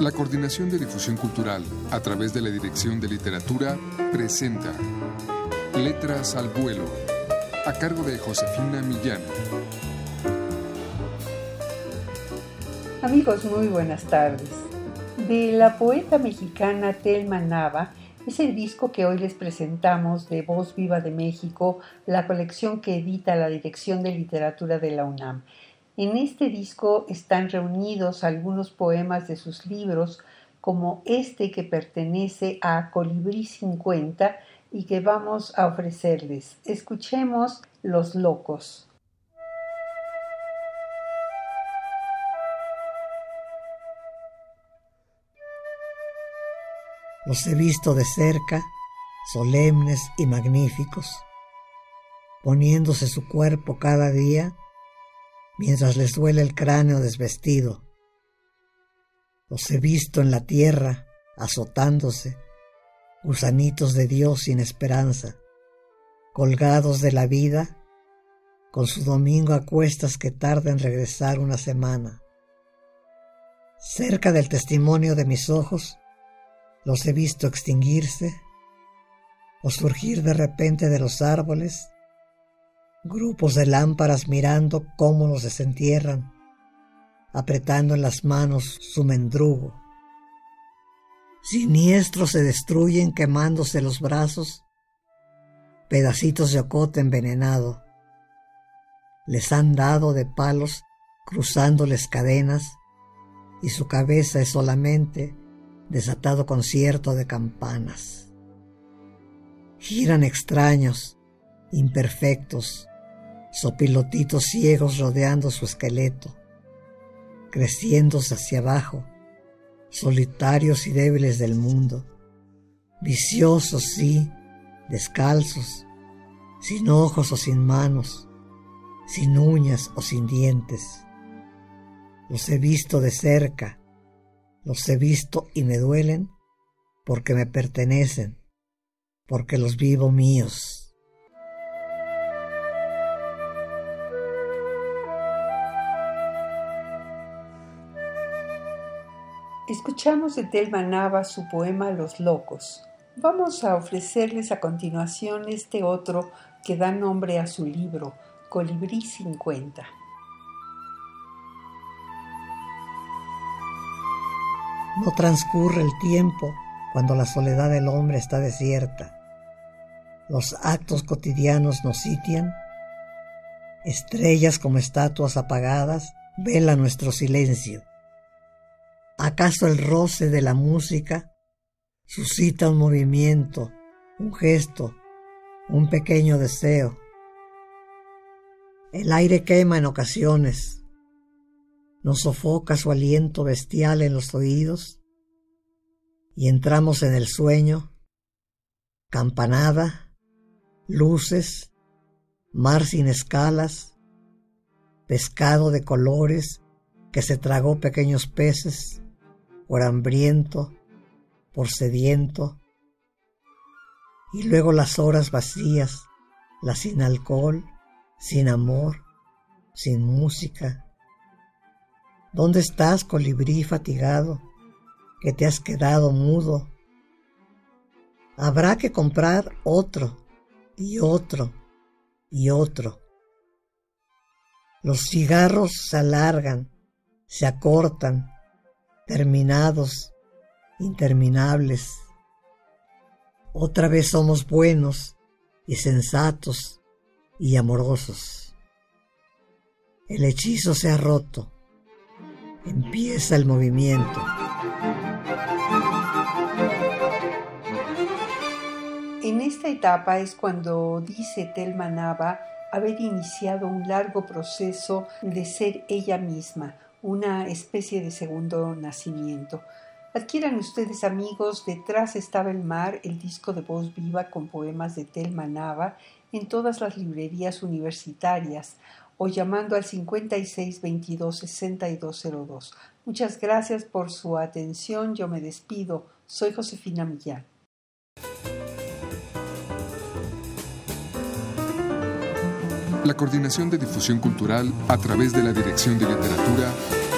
La Coordinación de Difusión Cultural, a través de la Dirección de Literatura, presenta Letras al Vuelo, a cargo de Josefina Millán. Amigos, muy buenas tardes. De la poeta mexicana Telma Nava es el disco que hoy les presentamos de Voz Viva de México, la colección que edita la Dirección de Literatura de la UNAM. En este disco están reunidos algunos poemas de sus libros, como este que pertenece a Colibrí 50 y que vamos a ofrecerles. Escuchemos Los Locos. Los he visto de cerca, solemnes y magníficos, poniéndose su cuerpo cada día mientras les duele el cráneo desvestido. Los he visto en la tierra, azotándose, gusanitos de Dios sin esperanza, colgados de la vida, con su domingo a cuestas que tarda en regresar una semana. Cerca del testimonio de mis ojos, los he visto extinguirse o surgir de repente de los árboles grupos de lámparas mirando cómo los desentierran, apretando en las manos su mendrugo. Siniestros se destruyen quemándose los brazos, pedacitos de ocote envenenado. Les han dado de palos cruzándoles cadenas y su cabeza es solamente desatado concierto de campanas. Giran extraños, imperfectos, sopilotitos ciegos rodeando su esqueleto, creciéndose hacia abajo, solitarios y débiles del mundo, viciosos sí, descalzos, sin ojos o sin manos, sin uñas o sin dientes. Los he visto de cerca, los he visto y me duelen porque me pertenecen, porque los vivo míos. Escuchamos de Telma Nava su poema Los Locos. Vamos a ofrecerles a continuación este otro que da nombre a su libro, Colibrí 50. No transcurre el tiempo cuando la soledad del hombre está desierta. Los actos cotidianos nos sitian. Estrellas como estatuas apagadas velan nuestro silencio ¿Acaso el roce de la música suscita un movimiento, un gesto, un pequeño deseo? El aire quema en ocasiones, nos sofoca su aliento bestial en los oídos. Y entramos en el sueño, campanada, luces, mar sin escalas, pescado de colores que se tragó pequeños peces por hambriento, por sediento, y luego las horas vacías, las sin alcohol, sin amor, sin música. ¿Dónde estás, colibrí fatigado, que te has quedado mudo? Habrá que comprar otro y otro y otro. Los cigarros se alargan, se acortan, terminados, interminables. Otra vez somos buenos y sensatos y amorosos. El hechizo se ha roto. Empieza el movimiento. En esta etapa es cuando dice Telma Nava haber iniciado un largo proceso de ser ella misma, una especie de segundo nacimiento. Adquieran ustedes amigos Detrás estaba el mar, el disco de voz viva con poemas de Telma Nava en todas las librerías universitarias o llamando al 56 22 6202. Muchas gracias por su atención. Yo me despido. Soy Josefina Millán. La Coordinación de Difusión Cultural a través de la Dirección de Literatura